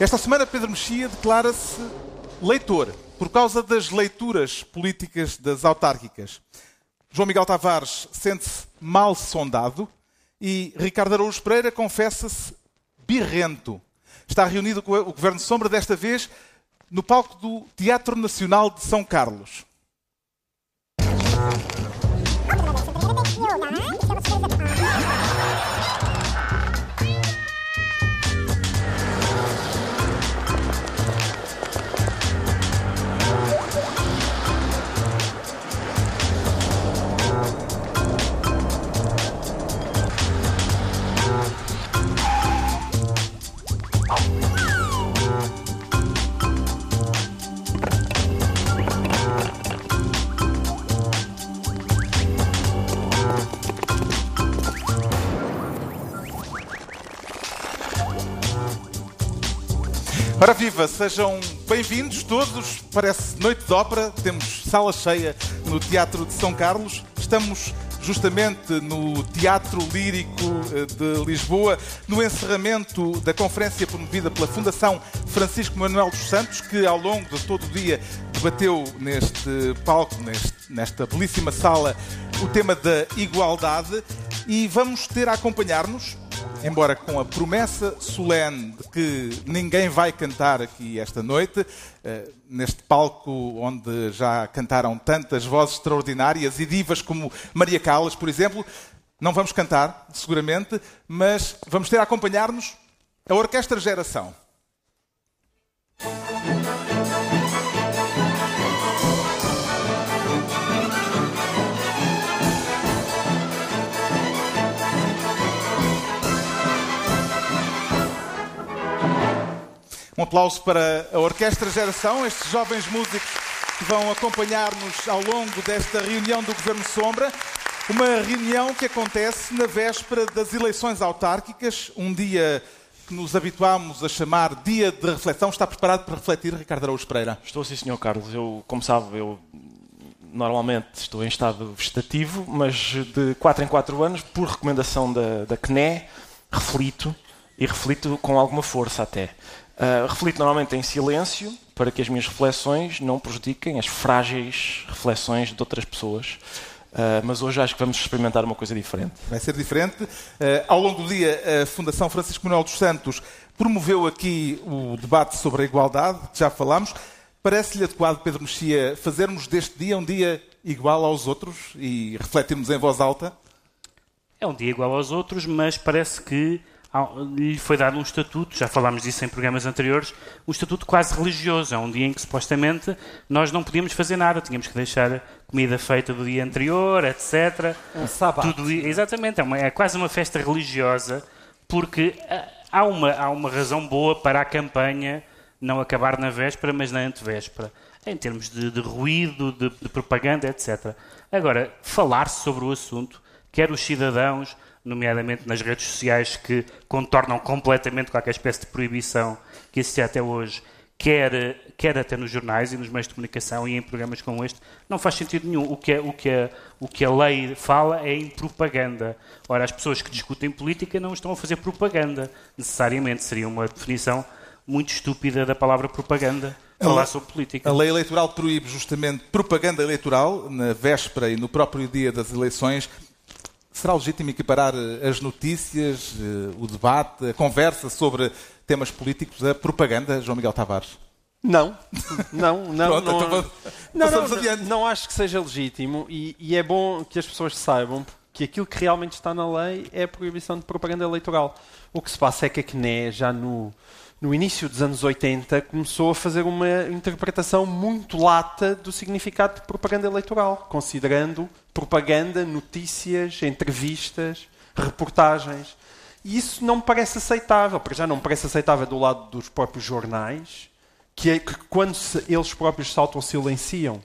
Esta semana, Pedro Mexia declara-se leitor por causa das leituras políticas das autárquicas. João Miguel Tavares sente-se mal sondado e Ricardo Araújo Pereira confessa-se birrento. Está reunido com o Governo Sombra, desta vez no palco do Teatro Nacional de São Carlos. Ora viva, sejam bem-vindos todos. Parece noite de ópera, temos sala cheia no Teatro de São Carlos. Estamos justamente no Teatro Lírico eh, de Lisboa, no encerramento da conferência promovida pela Fundação Francisco Manuel dos Santos, que ao longo de todo o dia debateu neste palco, neste, nesta belíssima sala, o tema da igualdade. E vamos ter a acompanhar-nos embora com a promessa solene de que ninguém vai cantar aqui esta noite, eh, neste palco onde já cantaram tantas vozes extraordinárias e divas como Maria Callas, por exemplo, não vamos cantar, seguramente, mas vamos ter a acompanhar-nos a Orquestra Geração. Um aplauso para a Orquestra Geração, estes jovens músicos que vão acompanhar-nos ao longo desta reunião do Governo Sombra. Uma reunião que acontece na véspera das eleições autárquicas, um dia que nos habituámos a chamar Dia de Reflexão. Está preparado para refletir, Ricardo Araújo Pereira? Estou sim, Sr. Carlos. Eu, como sabe, eu normalmente estou em estado vegetativo, mas de 4 em 4 anos, por recomendação da, da CNE, reflito e reflito com alguma força até. Uh, reflito normalmente em silêncio para que as minhas reflexões não prejudiquem as frágeis reflexões de outras pessoas. Uh, mas hoje acho que vamos experimentar uma coisa diferente. Vai ser diferente. Uh, ao longo do dia, a Fundação Francisco Manuel dos Santos promoveu aqui o debate sobre a igualdade, que já falámos. Parece-lhe adequado, Pedro Mexia, fazermos deste dia um dia igual aos outros e refletirmos em voz alta? É um dia igual aos outros, mas parece que lhe foi dado um estatuto, já falámos disso em programas anteriores, um estatuto quase religioso. É um dia em que supostamente nós não podíamos fazer nada, tínhamos que deixar comida feita do dia anterior, etc. Um sábado. Tudo, exatamente, é, uma, é, quase uma festa religiosa, porque ah, há uma, há uma razão boa para a campanha não acabar na véspera, mas na antevéspera, em termos de, de ruído, de, de propaganda, etc. Agora, falar sobre o assunto, quer os cidadãos nomeadamente nas redes sociais, que contornam completamente qualquer espécie de proibição que existia até hoje, quer, quer até nos jornais e nos meios de comunicação e em programas como este, não faz sentido nenhum. O que, é, o, que é, o que a lei fala é em propaganda. Ora, as pessoas que discutem política não estão a fazer propaganda, necessariamente. Seria uma definição muito estúpida da palavra propaganda. Falar sobre política. A lei eleitoral proíbe justamente propaganda eleitoral na véspera e no próprio dia das eleições Será legítimo equiparar eh, as notícias, eh, o debate, a conversa sobre temas políticos a propaganda, João Miguel Tavares? Não, não, não. Pronto, não, então não, não, não, não, acho que seja legítimo e, e, é bom que as pessoas saibam que aquilo que realmente está na lei é a proibição de propaganda eleitoral. O que se passa é que a CNE, já no, no início dos anos 80, começou a fazer uma interpretação muito lata do significado de propaganda eleitoral, considerando propaganda, notícias, entrevistas, reportagens. E isso não me parece aceitável. Para já não me parece aceitável do lado dos próprios jornais, que, é, que quando se, eles próprios se autossilenciam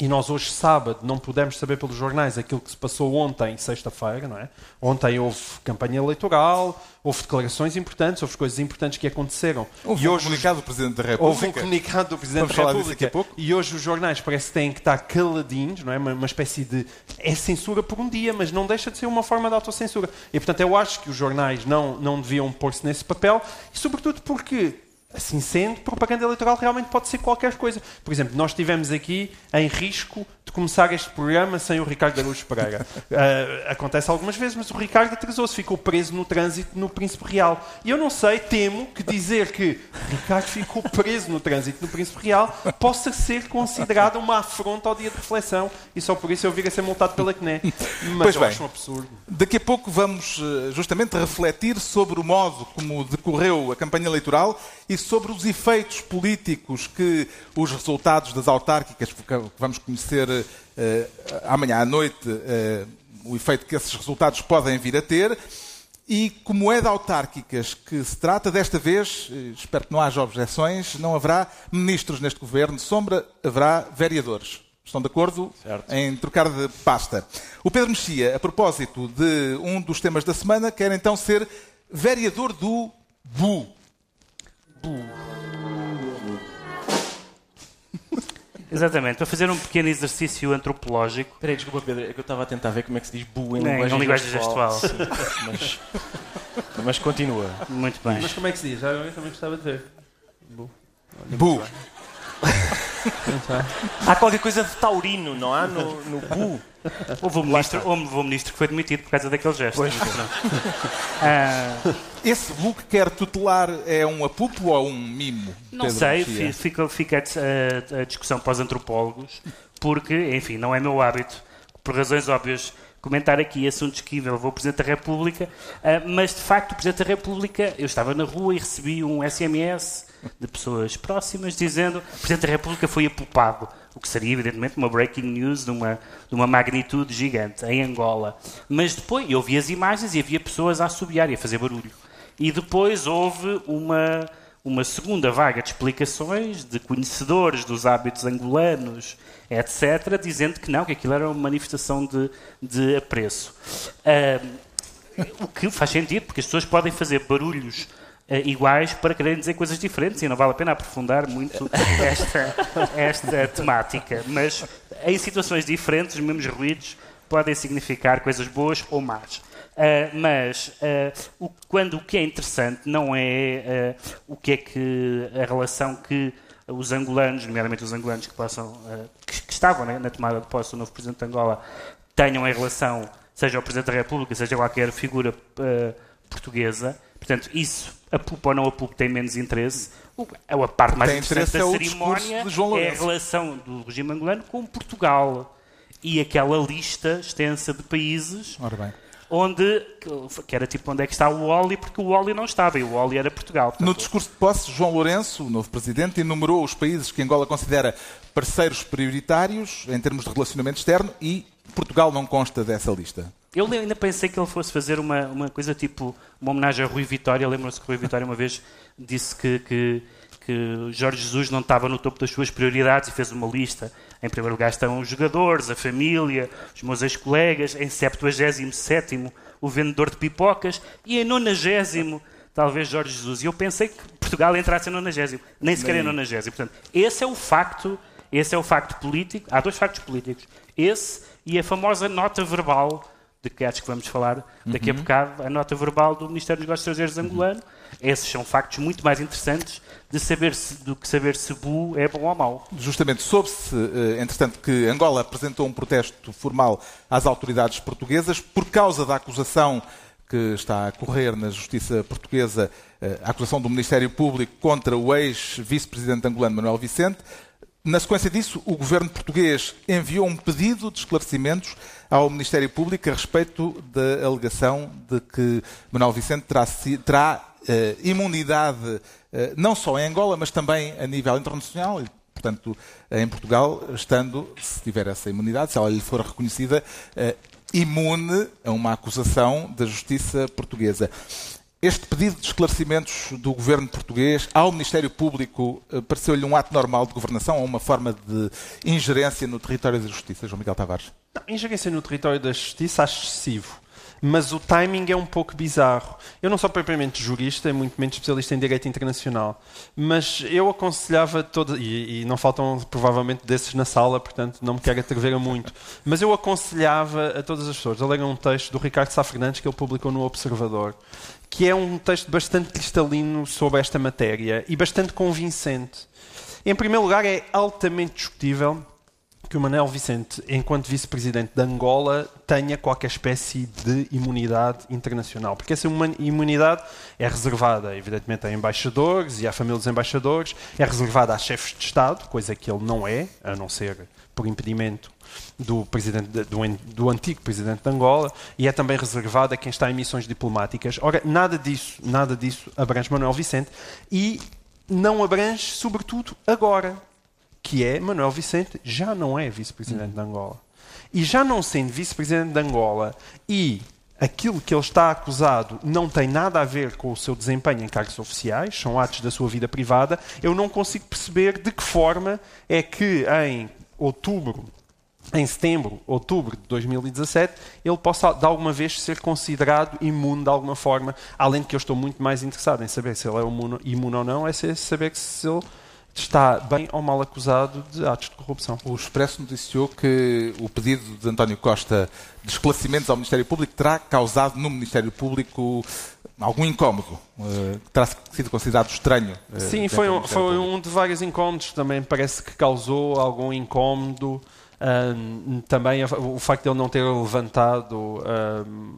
e nós hoje, sábado, não pudemos saber pelos jornais aquilo que se passou ontem, sexta-feira, não é? Ontem houve campanha eleitoral, houve declarações importantes, houve coisas importantes que aconteceram. Houve e um comunicado do Presidente da República. Houve um comunicado do Presidente Vamos da falar República. Daqui a pouco. E hoje os jornais parece que têm que estar caladinhos, não é? Uma, uma espécie de... É censura por um dia, mas não deixa de ser uma forma de autocensura. E, portanto, eu acho que os jornais não, não deviam pôr-se nesse papel, e sobretudo porque Assim sendo, propaganda eleitoral realmente pode ser qualquer coisa. Por exemplo, nós estivemos aqui em risco de começar este programa sem o Ricardo Araújo Pereira. Uh, acontece algumas vezes, mas o Ricardo atrasou-se, ficou preso no trânsito no Príncipe Real. E eu não sei, temo que dizer que Ricardo ficou preso no trânsito no Príncipe Real possa ser considerada uma afronta ao dia de reflexão e só por isso eu vir a ser multado pela CNE. Mas Pois eu bem. acho um absurdo. Daqui a pouco vamos eh, justamente refletir sobre o modo como decorreu a campanha eleitoral e sobre os efeitos políticos que os resultados das autárquicas, que vamos conhecer eh, amanhã à noite, eh, o efeito que esses resultados podem vir a ter. E como é de autárquicas que se trata, desta vez, eh, espero que não haja objeções, não haverá ministros neste governo sombra, haverá vereadores. Estão de acordo Certo. em trocar de pasta. O Pedro Mexia, a propósito de um dos temas da semana, quer então ser vereador do BU. Exatamente, para fazer um pequeno exercício antropológico. Espera aí, desculpa, Pedro, é que eu estava a tentar ver como é que se diz bu em Não, linguagem, em linguagem gestual. Sim, mas, mas continua. Muito bem. Mas como é que se diz? Já eu também gostava de ver. BU. Há qualquer coisa de taurino, não há? No, no bu. Houve um, ministro, houve um ministro que foi demitido por causa daquele gesto. Pois. Ah, Esse BU que quer tutelar é um apupo ou um mimo? não Pedro sei, Mexia? fica, fica a, a discussão para os antropólogos, porque, enfim, não é meu hábito, por razões óbvias, comentar aqui assuntos que envolvem o Presidente da República, ah, mas de facto o Presidente da República, eu estava na rua e recebi um SMS de pessoas próximas dizendo que o Presidente da República foi apupado, o que seria evidentemente uma breaking news de uma, de uma magnitude gigante, em Angola. Mas depois eu vi as imagens e havia pessoas a assobiar e a fazer barulho. E depois houve uma, uma segunda vaga de explicações de conhecedores dos hábitos angolanos, etc., dizendo que não, que aquilo era uma manifestação de, de apreço. Ahm, o que faz sentido, porque as pessoas podem fazer barulhos iguais para quererem dizer coisas diferentes e não vale a pena aprofundar muito esta, esta temática. Mas em situações diferentes, os mesmos ruídos podem significar coisas boas ou más. Ah, mas ah, o- quando o que é interessante não é ah, o que é que a relação que os angolanos, nomeadamente os angolanos que, possam, que, que estavam né, na tomada de posse do novo presidente de Angola, tenham em relação, seja o presidente da República, seja qualquer figura portuguesa. Portanto, isso, apupa ou não apupa, tem menos interesse. O- A parte mais Tem interessante da é cerimónia de João é a relação do regime angolano com Portugal. E aquela lista extensa de países Ora bem. onde que era tipo onde é que está o Oli, porque o Oli não estava e o Oli era Portugal. No Portanto, discurso de posse, João Lourenço, o novo presidente, enumerou os países que Angola considera parceiros prioritários em termos de relacionamento externo e Portugal não consta dessa lista. Eu ainda pensei que ele fosse fazer uma, uma coisa tipo uma homenagem a Rui Vitória. Lembram-se que Rui Vitória uma vez disse que, que, que Jorge Jesus não estava no topo das suas prioridades e fez uma lista. Em primeiro lugar estão os jogadores, a família, os meus ex-colegas. Em 77 o vendedor de pipocas. E em 90 talvez Jorge Jesus. E eu pensei que Portugal entrasse em 90 Nem sequer em 90 Portanto, esse é o facto, esse é o facto político. Há dois factos políticos. Esse e a famosa nota verbal de que acho que vamos falar daqui a bocado, a nota verbal do Ministério dos Negócios Estrangeiros angolano. Esses são factos muito mais interessantes de saber se, do que saber se Bu é bom ou mau. Justamente soube-se, eh, entretanto, que Angola apresentou um protesto formal às autoridades portuguesas por causa da acusação que está a correr na justiça portuguesa, eh, a acusação do Ministério Público contra o ex-vice-presidente angolano Manuel Vicente. Na sequência disso, o governo português enviou um pedido de esclarecimentos ao Ministério Público a respeito da alegação de que Manuel Vicente terá, terá, eh, imunidade eh, não só em Angola, mas também a nível internacional. Portanto, em Portugal, estando, se tiver essa imunidade, se ela lhe for reconhecida, eh, imune a uma acusação da justiça portuguesa. Este pedido de esclarecimentos do governo português ao Ministério Público eh, pareceu-lhe um ato normal de governação ou uma forma de ingerência no território da justiça, João Miguel Tavares? Não, ingerência no território da justiça acho excessivo. Mas o timing é um pouco bizarro. Eu não sou propriamente jurista, muito menos especialista em direito internacional. Mas eu aconselhava toda e, e não faltam provavelmente desses na sala, portanto não me quero atrever a muito. Mas eu aconselhava a todas as pessoas a lerem um texto do Ricardo Sá Fernandes que ele publicou no Observador, que é um texto bastante cristalino sobre esta matéria e bastante convincente. Em primeiro lugar, é altamente discutível que o Manuel Vicente, enquanto vice-presidente de Angola, tenha qualquer espécie de imunidade internacional. Porque essa imunidade é reservada, evidentemente, a embaixadores e à família dos embaixadores, é reservada a chefes de Estado, coisa que ele não é, a não ser por impedimento do, presidente, do, do, antigo presidente de Angola e é também reservada a quem está em missões diplomáticas. Ora, nada disso, nada disso abrange Manuel Vicente e não abrange, sobretudo, agora, que é Manuel Vicente já não é vice-presidente de Angola. E já não sendo vice-presidente de Angola e aquilo que ele está acusado não tem nada a ver com o seu desempenho em cargos oficiais, são atos da sua vida privada, eu não consigo perceber de que forma é que em outubro, em setembro, outubro de 2017, ele possa de alguma vez ser considerado imune de alguma forma, além de que eu estou muito mais interessado em saber se ele é imune, ou não, é saber se ele está bem ou mal acusado de atos de corrupção. O Expresso noticiou que o pedido de António Costa de esclarecimentos ao Ministério Público terá causado no Ministério Público algum incómodo, uh, terá sido considerado estranho. Uh, Sim, foi, um, foi um de vários incómodos, também parece que causou algum incómodo. Também o facto de ele não ter levantado,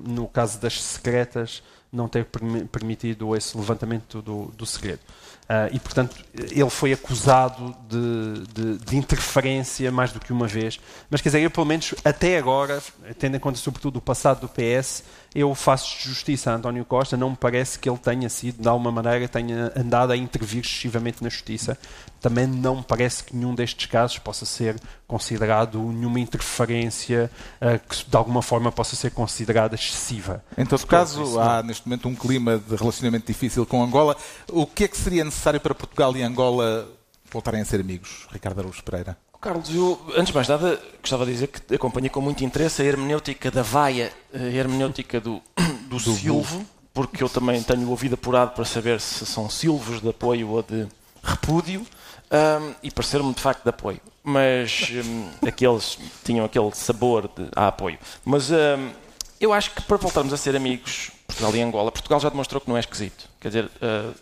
no caso das secretas, não ter permitido esse levantamento do, do segredo. Uh, e, portanto, ele foi acusado de, de, de, interferência mais do que uma vez. Mas, quer dizer, eu, pelo menos, até agora, tendo em conta, sobretudo, o passado do PS, eu faço justiça a António Costa. Não me parece que ele tenha sido, de alguma maneira, tenha andado a intervir excessivamente na justiça. Também não me parece que nenhum destes casos possa ser considerado nenhuma interferência uh, que, de alguma forma, possa ser considerada excessiva. Em todo caso, há neste momento um clima de relacionamento difícil com Angola. O que é que seria necessário? necessário para Portugal e Angola voltarem a ser amigos, Ricardo Araújo Pereira? Carlos, eu, antes de mais nada, gostava de dizer que acompanhei com muito interesse a hermenêutica da vaia, a hermenêutica do, do, do silvo, porque eu também tenho ouvido apurado para saber se são silvos de apoio ou de repúdio, um, e pareceram-me de facto de apoio. Mas um, aqueles tinham aquele sabor de a apoio. Mas um, eu acho que para voltarmos a ser amigos, Portugal e Angola, Portugal já demonstrou que não é esquisito. Quer dizer, uh,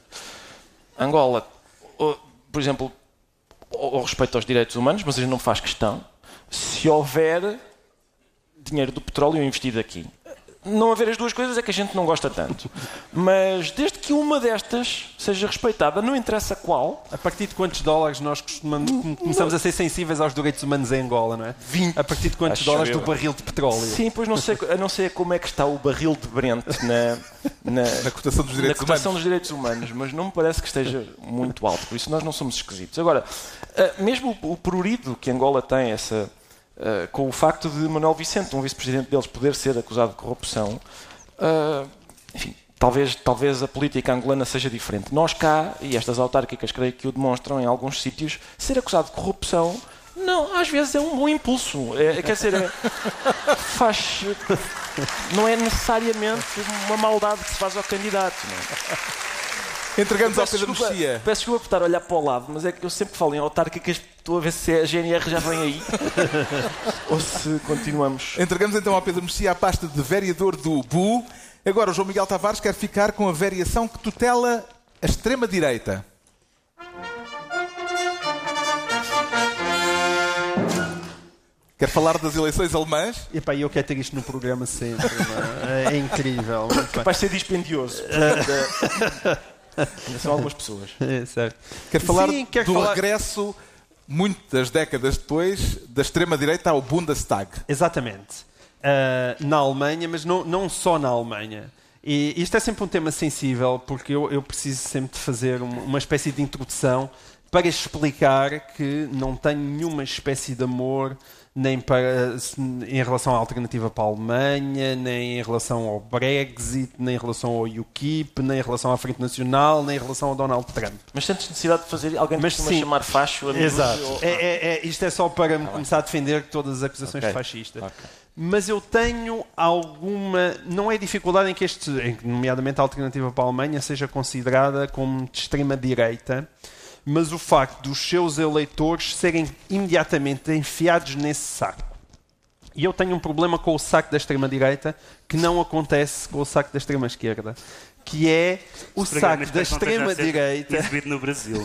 Angola, por exemplo, ao respeito aos direitos humanos, mas a gente não faz questão. Se houver dinheiro do petróleo investido aqui, não haver as duas coisas é que a gente não gosta tanto. Mas desde que uma destas seja respeitada, não interessa qual. A partir de quantos dólares nós costumamos, começamos a ser sensíveis aos direitos humanos em Angola, não é? 20. A partir de quantos Acho dólares eu. do barril de petróleo? Sim, pois não sei, a não sei como é que está o barril de Brent na, na, na cotação, dos direitos, na cotação dos direitos humanos, mas não me parece que esteja muito alto. Por isso nós não somos esquisitos. Agora, mesmo o prurido que Angola tem, essa uh, com o facto de Manuel Vicente, um vice-presidente deles, poder ser acusado de corrupção, uh, enfim, talvez, talvez a política angolana seja diferente. Nós cá, e estas autárquicas creio que o demonstram em alguns sítios, ser acusado de corrupção não, às vezes é um bom impulso. É, quer dizer, é, faz. Não é necessariamente uma maldade que se faz ao candidato. Não é? Entregamos ao Pedro desculpa, Mexia. Peço desculpa por estar a olhar para o lado, mas é que eu sempre falo em autárquicas, estou a ver se a GNR já vem aí ou se continuamos. Entregamos então ao Pedro Mexia a pasta de vereador do BU. Agora o João Miguel Tavares quer ficar com a variação que tutela a extrema-direita. Quer falar das eleições alemãs? Epá, eu quero ter isto no programa sempre. É? é? incrível. Capaz de ser dispendioso. Ainda são algumas pessoas. É, certo. Quer falar Sim, quer do falar... regresso, muitas décadas depois, da extrema-direita ao Bundestag. Exatamente. Uh, na Alemanha, mas não, não só na Alemanha. E isto é sempre um tema sensível, porque eu, eu preciso sempre de fazer uma, uma espécie de introdução para explicar que não tenho nenhuma espécie de amor nem para, em relação à alternativa para a Alemanha, nem em relação ao Brexit, nem em relação ao UKIP, nem em relação à Frente Nacional, nem em relação ao Donald Trump. Mas sentes necessidade de fazer alguém Mas, costuma sim, chamar facho? Exato. Ou... É, é, é, isto é só para me ah, começar a defender todas as acusações okay. fascistas. Okay. Mas eu tenho alguma. Não é dificuldade em que este, nomeadamente a alternativa para a Alemanha, seja considerada como de extrema-direita mas o facto dos seus eleitores serem imediatamente enfiados nesse saco. E eu tenho um problema com o saco da extrema-direita que não acontece com o saco da extrema-esquerda, que é o saco da extrema-direita. Exibido no Brasil.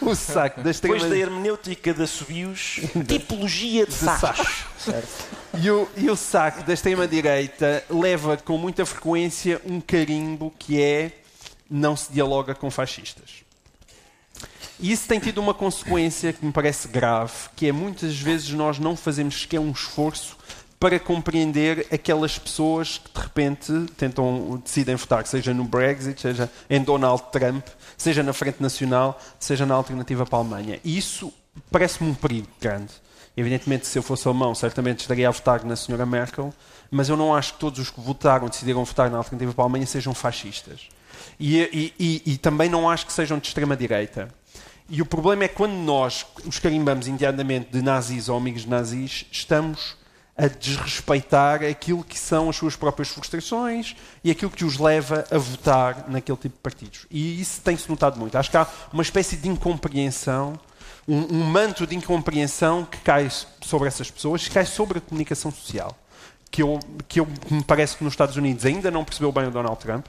o saco da Depois da hermenêutica de assobios, tipologia de sacos. E o, e o saco da extrema-direita leva com muita frequência um carimbo que é não se dialoga com fascistas. E isso tem tido uma consequência que me parece grave, que é muitas vezes nós não fazemos sequer um esforço para compreender aquelas pessoas que de repente tentam, decidem votar, seja no Brexit, seja em Donald Trump, seja na Frente Nacional, seja na Alternativa para a Alemanha. E isso parece-me um perigo grande. Evidentemente, se eu fosse alemão, certamente estaria a votar na senhora Merkel, mas eu não acho que todos os que votaram, decidiram votar na Alternativa para a Alemanha, sejam fascistas. E, e- e- e também não acho que sejam de extrema-direita. E o problema é quando nós os carimbamos indianamente de nazis ou amigos de nazis, estamos a desrespeitar aquilo que são as suas próprias frustrações e aquilo que os leva a votar naquele tipo de partidos. E isso tem-se notado muito. Acho que há uma espécie de incompreensão, um, um manto de incompreensão que cai sobre essas pessoas, que cai sobre a comunicação social. Que, eu, que eu, que me parece que nos Estados Unidos ainda não percebeu bem o Donald Trump,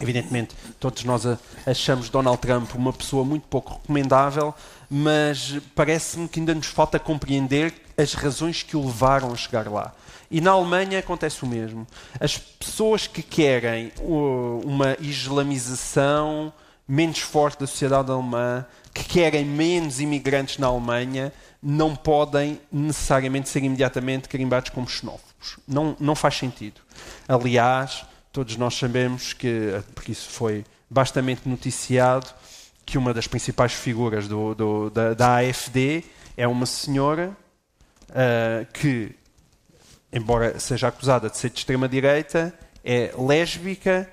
Evidentemente, todos nós achamos Donald Trump uma pessoa muito pouco recomendável, mas parece-me que ainda nos falta compreender as razões que o levaram a chegar lá. E na Alemanha acontece o mesmo. As pessoas que querem uma islamização menos forte da sociedade alemã, que querem menos imigrantes na Alemanha, não podem necessariamente ser imediatamente carimbados como xenófobos. Não, não faz sentido. Aliás, todos nós sabemos que, porque isso foi bastante noticiado, que uma das principais figuras do- do- da, da AFD é uma senhora ah, que, embora seja acusada de ser de extrema-direita, é lésbica,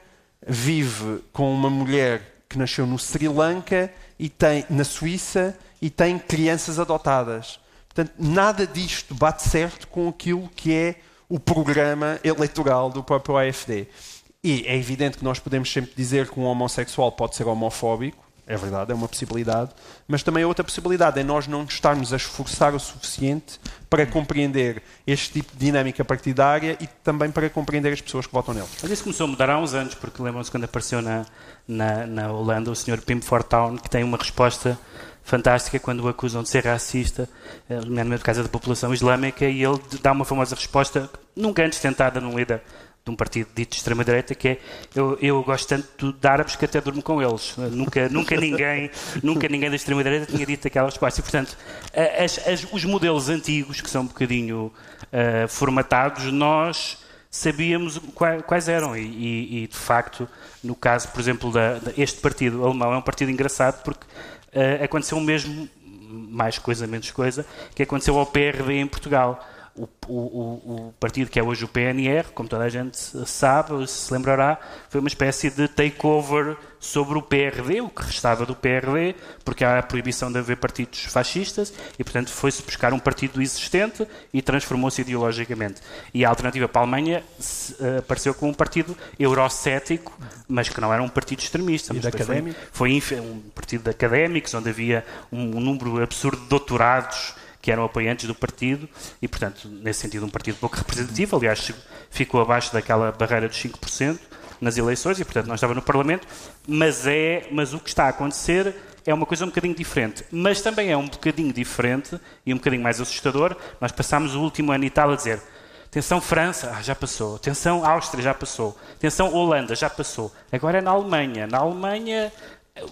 vive com uma mulher que nasceu no Sri Lanka e tem na Suíça e tem crianças adotadas. Portanto, nada disto bate certo com aquilo que é o programa eleitoral do próprio AFD. E é evidente que nós podemos sempre dizer que um homossexual pode ser homofóbico, é verdade, é uma possibilidade, mas também é outra possibilidade, é nós não estarmos a esforçar o suficiente para compreender este tipo de dinâmica partidária e também para compreender as pessoas que votam nele. Mas isso começou a mudar há uns anos, porque lembram-se quando apareceu na, na, na Holanda o Sr. Pim Fortown, que tem uma resposta fantástica quando o acusam de ser racista, eh, nomeadamente por causa da população islâmica, e ele dá uma famosa resposta, nunca antes tentada num líder de um partido dito de extrema-direita, que é eu, eu gosto tanto de árabes que até durmo com eles. Nunca, nunca, ninguém, nunca ninguém da extrema-direita tinha dito aquela resposta. E, portanto, as- as- os modelos antigos, que são um bocadinho eh, formatados, nós sabíamos qua- quais eram. E, e- e, de facto, no caso, por exemplo, da, da- este partido alemão é um partido engraçado porque eh, aconteceu o mesmo, mais coisa, menos coisa, que aconteceu ao PRD em Portugal. O, o- o- partido que é hoje o PNR, como toda a gente sabe, se lembrará, foi uma espécie de takeover sobre o PRD, o que restava do PRD, porque há a proibição de haver partidos fascistas, e portanto foi-se buscar um partido existente e transformou-se ideologicamente. E a alternativa para a Alemanha eh, apareceu como um partido eurocético, mas que não era um partido extremista. E mas depois foi- foi um partido de académicos, onde havia um, um número absurdo de doutorados que eram apoiantes do partido e, portanto, nesse sentido, um partido pouco representativo. Aliás, ficou abaixo daquela barreira dos 5% nas eleições e, portanto, não estava no Parlamento. Mas, é, mas o que está a acontecer é uma coisa um bocadinho diferente. Mas também é um bocadinho diferente e um bocadinho mais assustador. Nós passámos o último ano e tal a dizer Atenção França, ah, já passou. Atenção Áustria, já passou. Atenção Holanda, já passou. Agora é na Alemanha. Na Alemanha,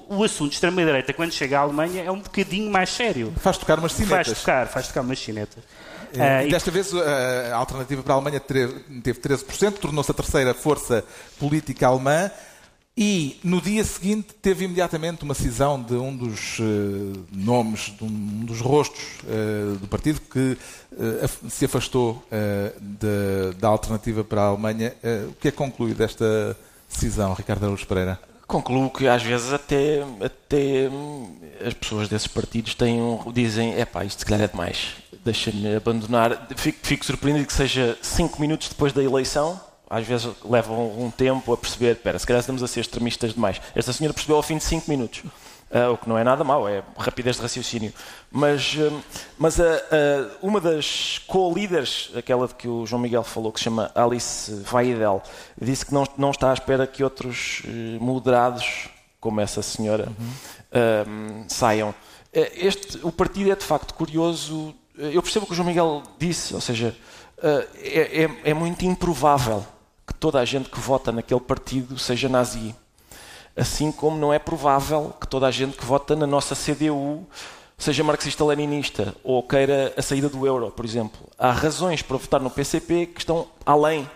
o assunto de extrema-direita, quando chega à Alemanha, é um bocadinho mais sério. Faz tocar umas Faz cinetas. tocar, faz tocar umas chinetas. Eh, Ah, e e- desta vez eh, a alternativa para a Alemanha teve 13%, tornou-se a terceira força política alemã e no dia seguinte teve imediatamente uma cisão de um dos eh, nomes, de um dos rostos eh, do partido que af- se afastou de- da alternativa para a Alemanha. O que é que conclui desta cisão, Ricardo Araújo Pereira? Concluo que às vezes até, até as pessoas desses partidos têm um, dizem epá, isto se calhar é demais, deixa-me abandonar. Fico, fico surpreendido que seja cinco minutos depois da eleição, às vezes levam um tempo a perceber, espera, se calhar estamos a ser extremistas demais. Esta senhora percebeu ao fim de cinco minutos. Uh, o que não é nada mau, é rapidez de raciocínio. Mas, uh, mas uma das co-líderes, aquela de que o João Miguel falou, que se chama Alice Vaidel, disse que não, não está à espera que outros moderados, como essa senhora, uhum. saiam. Este, o partido é de facto curioso. Eu percebo o que o João Miguel disse, ou seja, é, é, é muito improvável que toda a gente que vota naquele partido seja nazi assim como não é provável que toda a gente que vota na nossa CDU seja marxista-leninista ou queira a saída do euro, por exemplo. Há razões para votar no PCP que estão além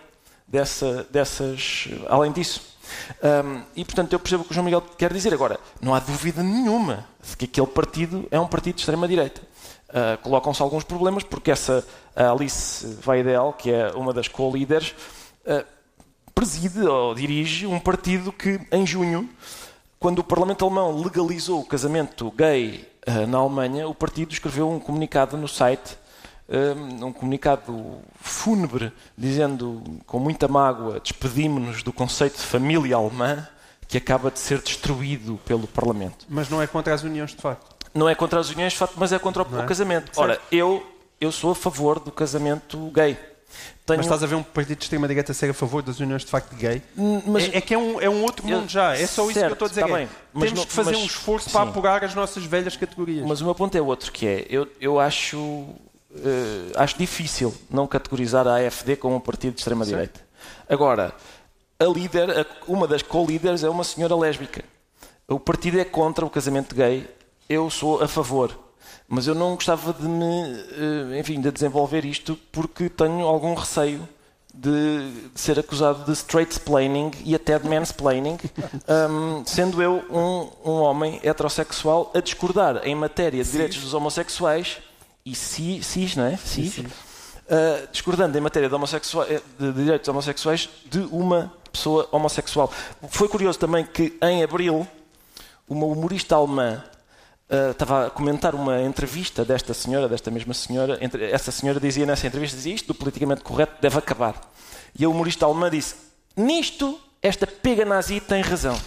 dessa, dessas, além disso. Um, e portanto eu percebo o que o João Miguel quer dizer. Agora, não há dúvida nenhuma de que aquele partido é um partido de extrema-direita. Uh, Colocam-se alguns problemas, porque essa Alice Weidel, que é uma das co-líderes, uh, preside ou dirige um partido que, em junho, quando o Parlamento Alemão legalizou o casamento gay uh, na Alemanha, o partido escreveu um comunicado no site, um, um comunicado fúnebre, dizendo com muita mágoa: despedimos-nos do conceito de família alemã que acaba de ser destruído pelo Parlamento. Mas não é contra as uniões de facto. Não é contra as uniões de facto, mas é contra o, é? casamento. Ora, eu, eu sou a favor do casamento gay. Tenho... Mas estás a ver um partido de extrema-direita ser a favor das uniões de facto de gay? Mas é, é que é um, é um outro mundo eu, já. É só isso certo, que eu estou a dizer. Tá é, temos não, que fazer mas, um esforço sim. para apurar as nossas velhas categorias. Mas o meu ponto é outro, que é, eu, eu acho, uh, acho difícil não categorizar a AFD como um partido de extrema-direita. Agora, a líder, uma das co-líderes é uma senhora lésbica. O partido é contra o casamento gay, eu sou a favor mas eu não gostava de me, eh, enfim, de desenvolver isto porque tenho algum receio de, de ser acusado de straight explaining e até de mansplaining, um, sendo eu um, um homem heterossexual a discordar em matéria de direitos dos homossexuais e cis, cis não é? Cis, cis. Uh, discordando em matéria de, eh, de direitos homossexuais de uma pessoa homossexual. Foi curioso também que em abril uma humorista alemã Estava a comentar uma entrevista desta senhora, desta mesma senhora. Entre, essa senhora dizia nessa entrevista: dizia, isto do politicamente correto deve acabar. E a humorista alemã disse: Nisto, esta pega nazi tem razão. uh,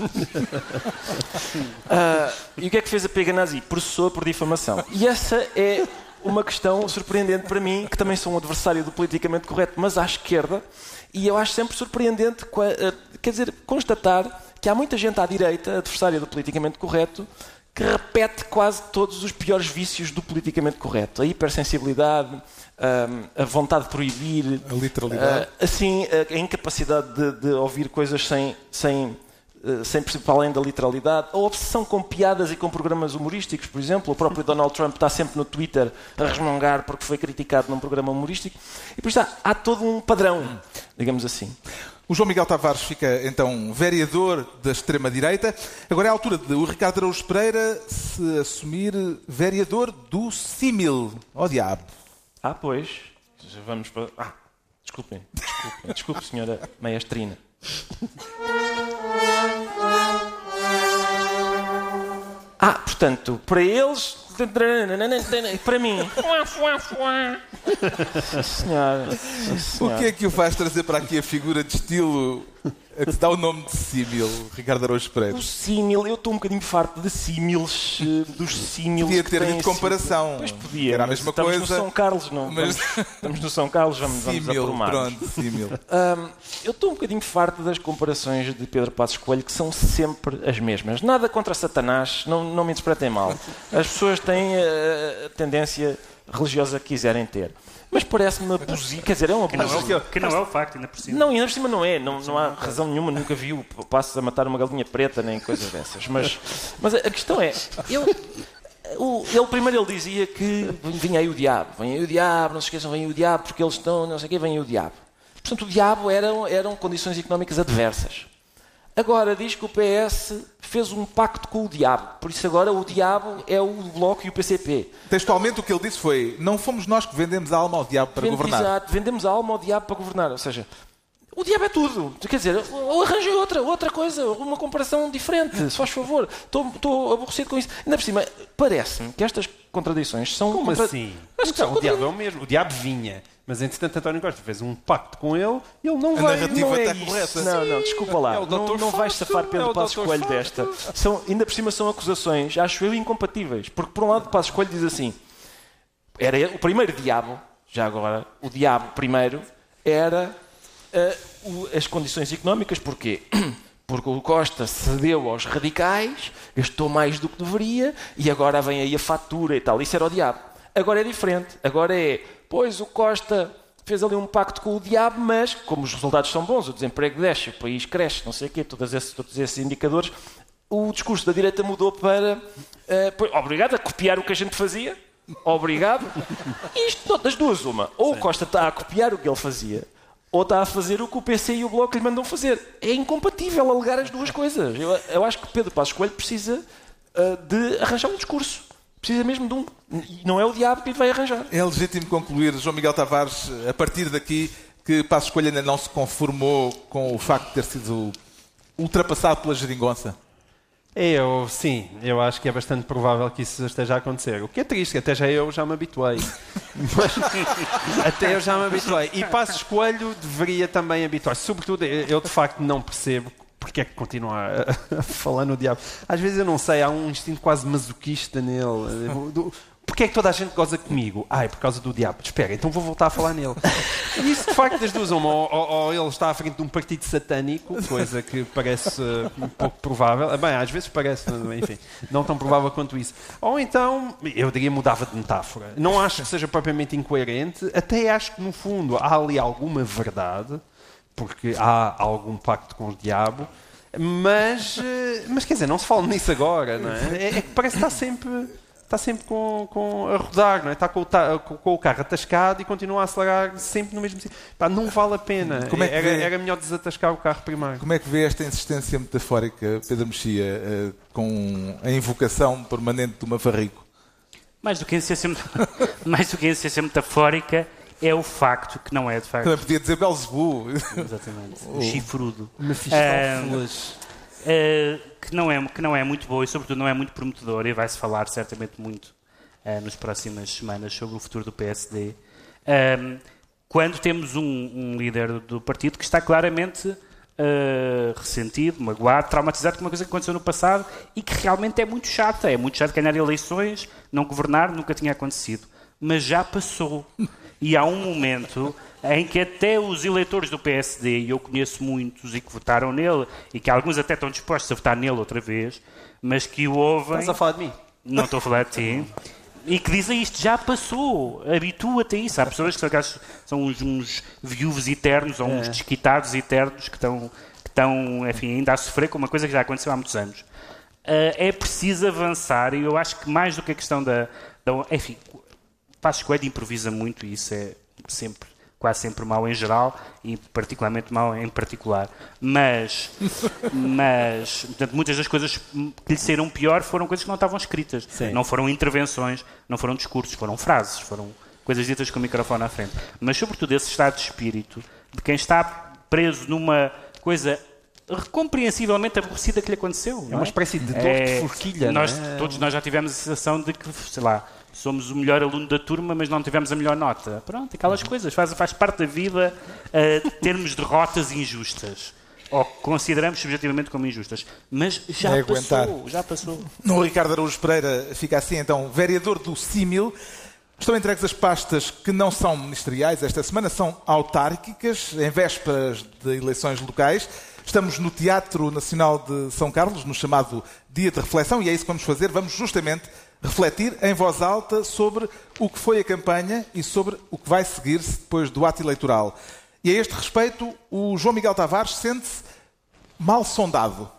e o que é que fez a pega nazi? Processou por difamação. E essa é uma questão surpreendente para mim, que também sou um adversário do politicamente correto, mas à esquerda. E eu acho sempre surpreendente, uh, quer dizer, constatar que há muita gente à direita, adversária do politicamente correto, que repete quase todos os piores vícios do politicamente correto. A hipersensibilidade, hum, a vontade de proibir, a literalidade, uh, assim, a incapacidade de, de ouvir coisas sem, sem, uh, sem para além da literalidade, a obsessão com piadas e com programas humorísticos, por exemplo. O próprio Donald Trump está sempre no Twitter a resmungar porque foi criticado num programa humorístico. E por isso há, há todo um padrão, digamos assim. O João Miguel Tavares fica então vereador da extrema-direita. Agora é a altura de o Ricardo Araújo Pereira se assumir vereador do símil. Ó oh, diabo. Ah, pois. Vamos para. Ah, desculpem, desculpem, desculpe, senhora maestrina. Ah, portanto, para eles para mim. Senhora, O que é que o faz trazer para aqui a figura de estilo a que dá o nome de símil, Ricardo Araújo Pereira? O símil, eu estou um bocadinho farto de símils, eh, dos símils. Podia ter havido comparação. Pois podia. Era a mesma estamos coisa. Estamos no São Carlos, não? Mas... Estamos, estamos no São Carlos, vamos, símil, vamos aprumar. Pronto, símil. Um, eu estou um bocadinho farto das comparações de Pedro Passos Coelho, que são sempre as mesmas. Nada contra Satanás, não, não me interpretem mal. As pessoas têm a tendência religiosa que quiserem ter. Mas parece-me abusivo. Quer dizer, é um abuso. Que, que não é o facto, ainda por cima. Não, ainda por cima não é. Não, não há razão nenhuma. Nunca vi o Passos a matar uma galinha preta, nem coisas dessas. Mas, mas a questão é. Eu, o, ele primeiro ele dizia que vinha aí o diabo. Vem aí o diabo, não se esqueçam, vem aí o diabo, porque eles estão, não sei o quê, vem aí o diabo. Portanto, o diabo eram, eram condições económicas adversas. Agora diz que o PS fez um pacto com o diabo. Por isso agora o diabo é o Bloco e o PCP. Textualmente o que ele disse foi: não fomos nós que vendemos a alma ao diabo para Vende, governar. Exato, vendemos a alma ao diabo para governar. Ou seja, o diabo é tudo. Quer dizer, ou arranjei outra, outra coisa, uma comparação diferente, se faz favor. Estou, estou aborrecido com isso. Ainda por cima, parece-me que estas contradições são. Como contra... assim? Acho que então, o diabo é o mesmo. O diabo vinha Mas entretanto António Costa fez um pacto com ele e ele não A vai. narrativa não é está isso. correta. Não, não, desculpa lá. É não, não vais safar é Pedro o Passos. Coelho Fausto. desta. São, ainda por cima são acusações, acho eu, incompatíveis. Porque, por um lado, Passos Coelho diz assim: era o primeiro diabo, já agora, o diabo primeiro, era ah, o- as condições económicas. Porquê? Porque o Costa cedeu aos radicais, gastou mais do que deveria e agora vem aí a fatura e tal. Isso era o diabo. Agora é diferente. Agora é, pois o Costa fez ali um pacto com o diabo, mas como os resultados são bons, o desemprego desce, o país cresce, não sei o quê, todos esses, todos esses indicadores, o discurso da direita mudou para eh, pois, obrigado a copiar o que a gente fazia. Obrigado. Isto das duas, uma. Ou o Costa está a copiar o que ele fazia, ou está a fazer o que o PC e o Bloco lhe mandam fazer. É incompatível alegar as duas coisas. Eu, eu acho que Pedro Passos Coelho precisa ah, de arranjar um discurso. Precisa mesmo de um. E não é o diabo que lhe vai arranjar. É legítimo concluir, João Miguel Tavares, a partir daqui, que Passos Coelho ainda não se conformou com o facto de ter sido ultrapassado pela geringonça. Eu, sim, eu acho que é bastante provável que isso esteja a acontecer. O que é triste, que até já eu já me habituei. Mas, até eu já me habituei. E Passos Coelho deveria também habituar-se. Sobretudo, eu de facto não percebo porque é que continua a, falar no diabo. Às vezes eu não sei, há um instinto quase masoquista nele. Do- Porquê é que toda a gente goza comigo? Ah, é por causa do diabo. Espera, então vou voltar a falar nele. E isso, de facto, das duas, uma, ou, ou- ou ele está à frente de um partido satânico, coisa que parece eh, um pouco provável. Ah, Bem, às vezes parece, enfim, não tão provável quanto isso. Ou então, eu diria, mudava de metáfora. Não acho que seja propriamente incoerente, até acho que, no fundo, há ali alguma verdade, porque há algum pacto com o diabo. Mas, eh, mas quer dizer, não se fala nisso agora, não é? É, é que parece que está sempre, está sempre com, com- a rodar, não é? Está com o, ta- com- com o carro atascado e continua a acelerar sempre no mesmo sítio. Pá, não vale a pena. Como é que era, vê? era melhor desatascar o carro primeiro. Como é que vê esta insistência metafórica, Pedro Mexia, eh, com a invocação permanente do Mafarrico? Mais do que a insistência, mais do que a insistência metafórica é o facto que não é de facto. Também podia dizer Belzebu. Exatamente. O chifrudo. Mefistófeles. Eh, que, não é, que não é muito boa e, sobretudo, não é muito prometedor e vai-se falar certamente muito eh, nas próximas semanas sobre o futuro do PSD. Quando temos um, um líder do partido que está claramente eh, ressentido, magoado, traumatizado com uma coisa que aconteceu no passado e que realmente é muito chata. É muito chato ganhar eleições, não governar, nunca tinha acontecido. Mas já passou. E há um momento em que até os eleitores do PSD, e eu conheço muitos e que votaram nele, e que alguns até estão dispostos a votar nele outra vez, mas que o ouvem. Estás a falar de mim? Não estou a falar de ti. E que dizem isto, já passou, habitua-te a isso. Há pessoas que são, uns, uns viúvos eternos ou uns desquitados eternos que estão, que estão enfim, ainda a sofrer com uma coisa que já aconteceu há muitos anos. Ah, é preciso avançar e eu acho que mais do que a questão da. da enfim, Passos Coelho improvisa muito e isso é sempre, quase sempre mau em geral e particularmente mau em particular. Mas, mas portanto, muitas das coisas que lhe saíram pior foram coisas que não estavam escritas. Sim. Não foram intervenções, não foram discursos, foram frases, foram coisas ditas com o microfone à frente. Mas, sobretudo, esse estado de espírito de quem está preso numa coisa compreensivelmente aborrecida que lhe aconteceu. É uma espécie de dor de forquilha, Nós, é? Todos nós já tivemos a sensação de que, sei lá, somos o melhor aluno da turma, mas não tivemos a melhor nota. Pronto, aquelas coisas. Faz, faz parte da vida uh, termos derrotas injustas. Ou consideramos subjetivamente como injustas. Mas já É aguentar. passou, já passou. No Ricardo Araújo Pereira fica assim, então, vereador do Símil. Estão entregues as pastas que não são ministeriais esta semana, são autárquicas, em vésperas de eleições locais. Estamos no Teatro Nacional de São Carlos, no chamado Dia de Reflexão, e é isso que vamos fazer. Vamos justamente refletir em voz alta sobre o que foi a campanha e sobre o que vai seguir-se depois do ato eleitoral. E a este respeito, o João Miguel Tavares sente-se mal sondado.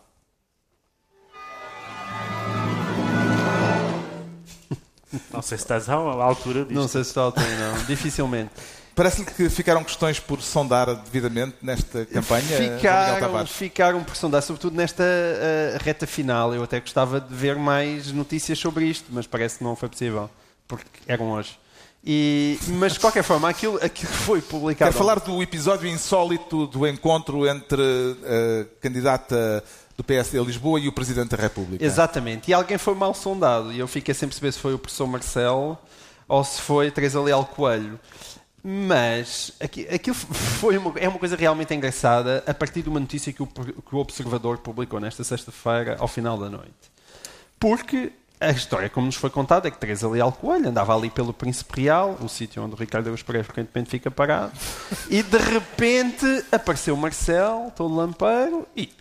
Não sei se estás à à altura disto. Não sei se está altura, não. Dificilmente. Parece-lhe que ficaram questões por sondar devidamente nesta campanha, Ficaram, ficaram por sondar, sobretudo nesta eh, reta final. Eu até gostava de ver mais notícias sobre isto, mas parece que não foi possível, porque eram hoje. E, mas, de qualquer forma, aquilo, aquilo que foi publicado... Quero falar do episódio insólito do encontro entre a candidata do PSD a Lisboa e o Presidente da República. Exatamente. E alguém foi mal sondado. E eu fiquei sem perceber se foi o professor Marcelo ou se foi Teresa Leal Coelho. Mas aqui- aquilo foi uma, é uma coisa realmente engraçada a partir de uma notícia que o, que o Observador publicou nesta sexta-feira, ao final da noite. Porque a história, como nos foi contada, é que Teresa Leal Coelho andava ali pelo Príncipe Real, o sítio onde o Ricardo Eus Pereira frequentemente fica parado, e de repente apareceu Marcelo, todo lampeiro, e,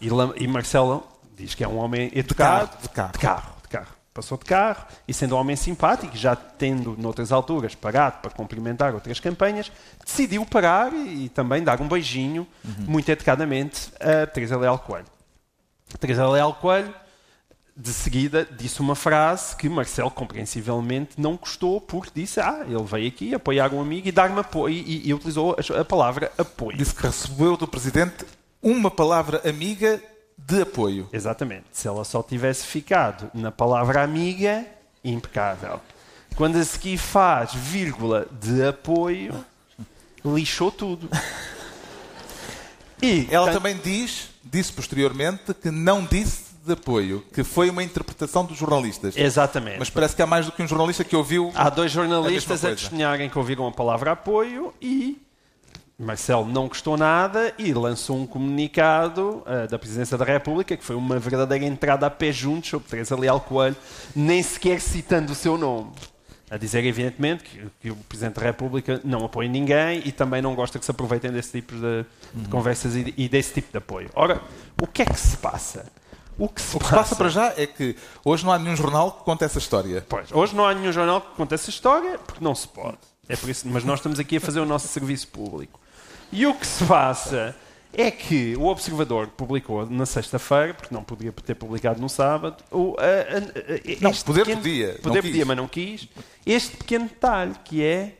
e, e Marcelo diz que é um homem educado. carro, de carro. De carro, de carro. Passou de carro e sendo um homem simpático, já tendo noutras alturas parado para cumprimentar outras campanhas, decidiu parar e, e também dar um beijinho, muito educadamente, a Teresa Leal Coelho. Teresa Leal Coelho, de seguida, disse uma frase que Marcelo, compreensivelmente, não gostou, porque disse: Ah, ele veio aqui apoiar um amigo e dar-me apoio, e, e utilizou a, a palavra apoio. Disse que recebeu do Presidente uma palavra amiga de apoio. Exatamente. Se ela só tivesse ficado na palavra amiga, impecável. Quando a seguir faz vírgula de apoio, lixou tudo. E Ela também diz, disse posteriormente, que não disse de apoio, que foi uma interpretação dos jornalistas. Exatamente. Mas parece que há mais do que um jornalista que ouviu. Há dois A jornalistas a coisa. testemunharem que ouviram a palavra apoio e Marcelo não gostou nada e lançou um comunicado ah, da Presidência da República, que foi uma verdadeira entrada a pé juntos sobre Teresa Leal Coelho, nem sequer citando o seu nome. A dizer, evidentemente, que, que o Presidente da República não apoia ninguém e também não gosta que se aproveitem desse tipo de, de conversas e, e desse tipo de apoio. Ora, o que é que se passa? O que se, O que se passa para já é que hoje não há nenhum jornal que conte essa história. Pois, hoje não há nenhum jornal que conte essa história, porque não se pode. É por isso, mas nós estamos aqui a fazer o nosso serviço público. E o que se passa é que o Observador publicou na sexta-feira, porque não podia ter publicado no sábado, o, a- a- a- Não, este poder pequeno- podia, Poder quis. podia, mas não quis. Este pequeno detalhe que é,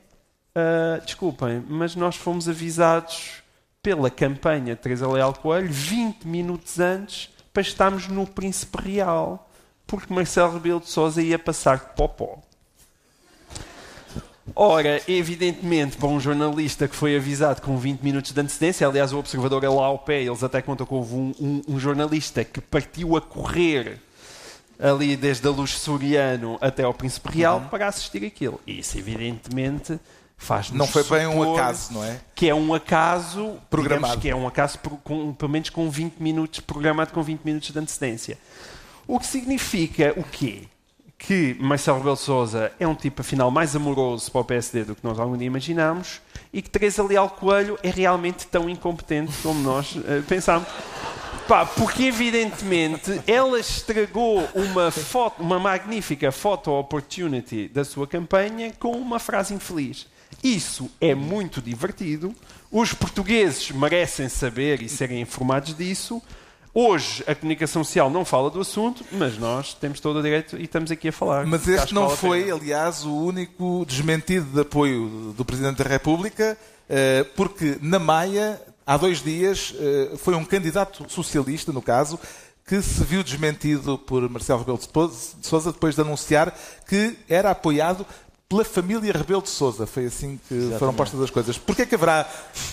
ah, desculpem, mas nós fomos avisados pela campanha de Teresa Leal Coelho 20 minutos antes para estarmos no Príncipe Real, porque Marcelo Rebelo de Sousa ia passar de popó. Ora, evidentemente, para um jornalista que foi avisado com 20 minutos de antecedência, aliás, o observador é lá ao pé, eles até contam que houve um, um- um jornalista que partiu a correr ali desde a luz soriano até ao Príncipe Real para assistir aquilo. Isso, evidentemente, faz Não foi bem um acaso, não é? Que é um acaso Programado. que é um acaso com, pelo menos com 20 minutos, programado com 20 minutos de antecedência. O que significa o quê? Que Marcelo Rebelo Sousa é um tipo, afinal, mais amoroso para o PSD do que nós algum dia imaginámos e que Teresa Leal Coelho é realmente tão incompetente como nós eh, pensámos. Pá, porque evidentemente ela estragou uma foto, uma magnífica photo opportunity da sua campanha com uma frase infeliz. Isso é muito divertido. Os portugueses merecem saber e serem informados disso. Hoje a comunicação social não fala do assunto, mas nós temos todo o direito e estamos aqui a falar. Mas este não foi, aliás, o único desmentido de apoio do Presidente da República, eh, porque na Maia, há dois dias, eh, foi um candidato socialista, no caso, que se viu desmentido por Marcelo Rebelo de Sousa depois de anunciar que era apoiado pela família Rebelo de Sousa. Foi assim que foram postas as coisas. Porquê é que haverá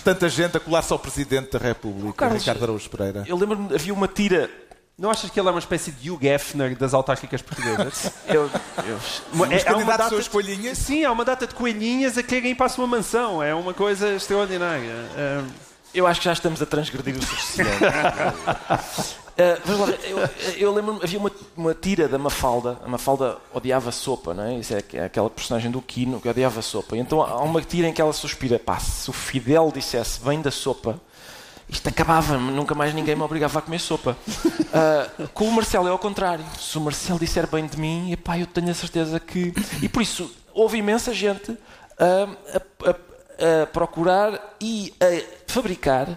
tanta gente a colar-se ao Presidente da República, Carlos, Ricardo Araújo Pereira? Eu lembro-me, havia uma tira. Não achas que ele é uma espécie de Hugh Hefner das autárquicas portuguesas? Eu, eu- Uma- é- há uma data de- coelhinhas? Sim, há uma data de coelhinhas a querem ir para a sua mansão. É uma coisa extraordinária. Eu acho que já estamos a transgredir o suficiente. Eh, vamos lá eu, eu lembro-me, havia uma, uma tira da Mafalda. A Mafalda odiava sopa, não é? Isso é, é aquela personagem do Quino que odiava sopa. E então há uma tira em que ela suspira: pá, se o Fidel dissesse vem da sopa, isto acabava, nunca mais ninguém me obrigava a comer sopa. Ah, com o Marcelo é ao contrário. Se o Marcelo disser bem de mim, epá, eu tenho a certeza que. E por isso houve imensa gente a, a- a procurar e a fabricar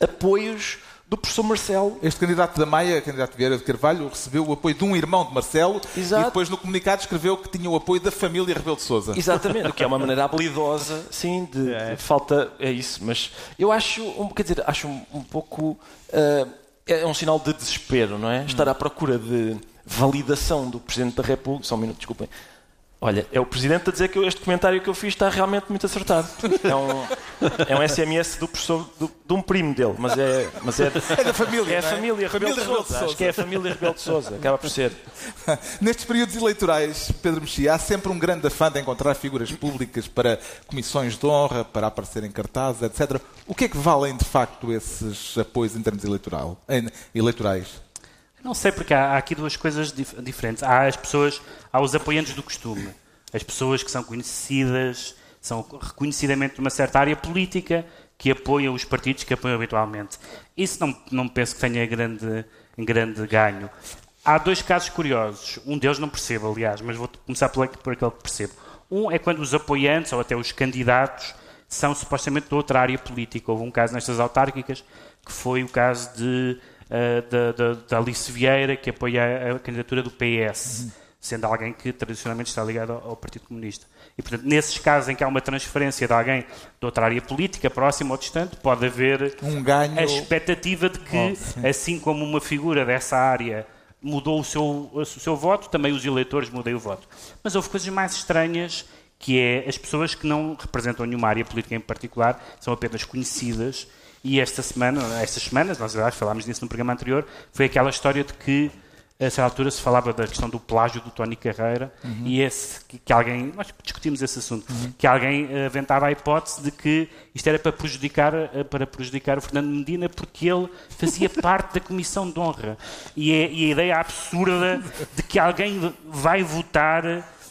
apoios do professor Marcelo. Este candidato da Maia, candidato Vieira de Carvalho, recebeu o apoio de um irmão de Marcelo Exato. e depois no comunicado escreveu que tinha o apoio da família Rebelo de Sousa. Exatamente, o que é uma maneira habilidosa, sim, de, de falta. É isso, mas eu acho, um, quer dizer, acho um, um pouco. ah, é um sinal de desespero, não é? Estar à procura de validação do Presidente da República. Só um minuto, desculpem. Olha, é o Presidente a dizer que este comentário que eu fiz está realmente muito acertado. É um, é um SMS do professor, do, de um primo dele, mas é... Mas é, É da família, é a é? família Rebelo de Família Rebelo de Sousa. Sousa. Acho que é a família Rebelo de Sousa. Acaba por ser. Nestes períodos eleitorais, Pedro Mexia, há sempre um grande afã de encontrar figuras públicas para comissões de honra, para aparecer em cartazes, etc. O que é que valem, de facto, esses apoios em termos eleitoral, em- eleitorais? Não sei, porque há, há aqui duas coisas dif- diferentes. Há as pessoas, há os apoiantes do costume. As pessoas que são conhecidas, são reconhecidamente de uma certa área política, que apoiam os partidos que apoiam habitualmente. Isso não, não penso que tenha grande, grande ganho. Há dois casos curiosos. Um deles não percebo, aliás, mas vou começar por, por aquele que percebo. Um é quando os apoiantes, ou até os candidatos, são supostamente de outra área política. Houve um caso nestas autárquicas, que foi o caso de, da, da- da Alice Vieira, que apoia a candidatura do PS, sendo alguém que tradicionalmente está ligado ao, ao Partido Comunista. E, portanto, nesses casos em que há uma transferência de alguém de outra área política, próxima ou distante, pode haver Um ganho... a expectativa de que, assim como uma figura dessa área mudou o seu, o seu voto, também os eleitores mudem o voto. Mas houve coisas mais estranhas, que é as pessoas que não representam nenhuma área política em particular, são apenas conhecidas, e esta semana, estas semanas, nós aliás falámos disso no programa anterior, foi aquela história de que a essa altura se falava da questão do plágio do Tony Carreira e esse, que, que alguém, nós discutimos esse assunto, que alguém eh, aventava a hipótese de que isto era para prejudicar, eh, para prejudicar o Fernando Medina porque ele fazia parte da Comissão de Honra. E, é- e a ideia absurda de que alguém vai votar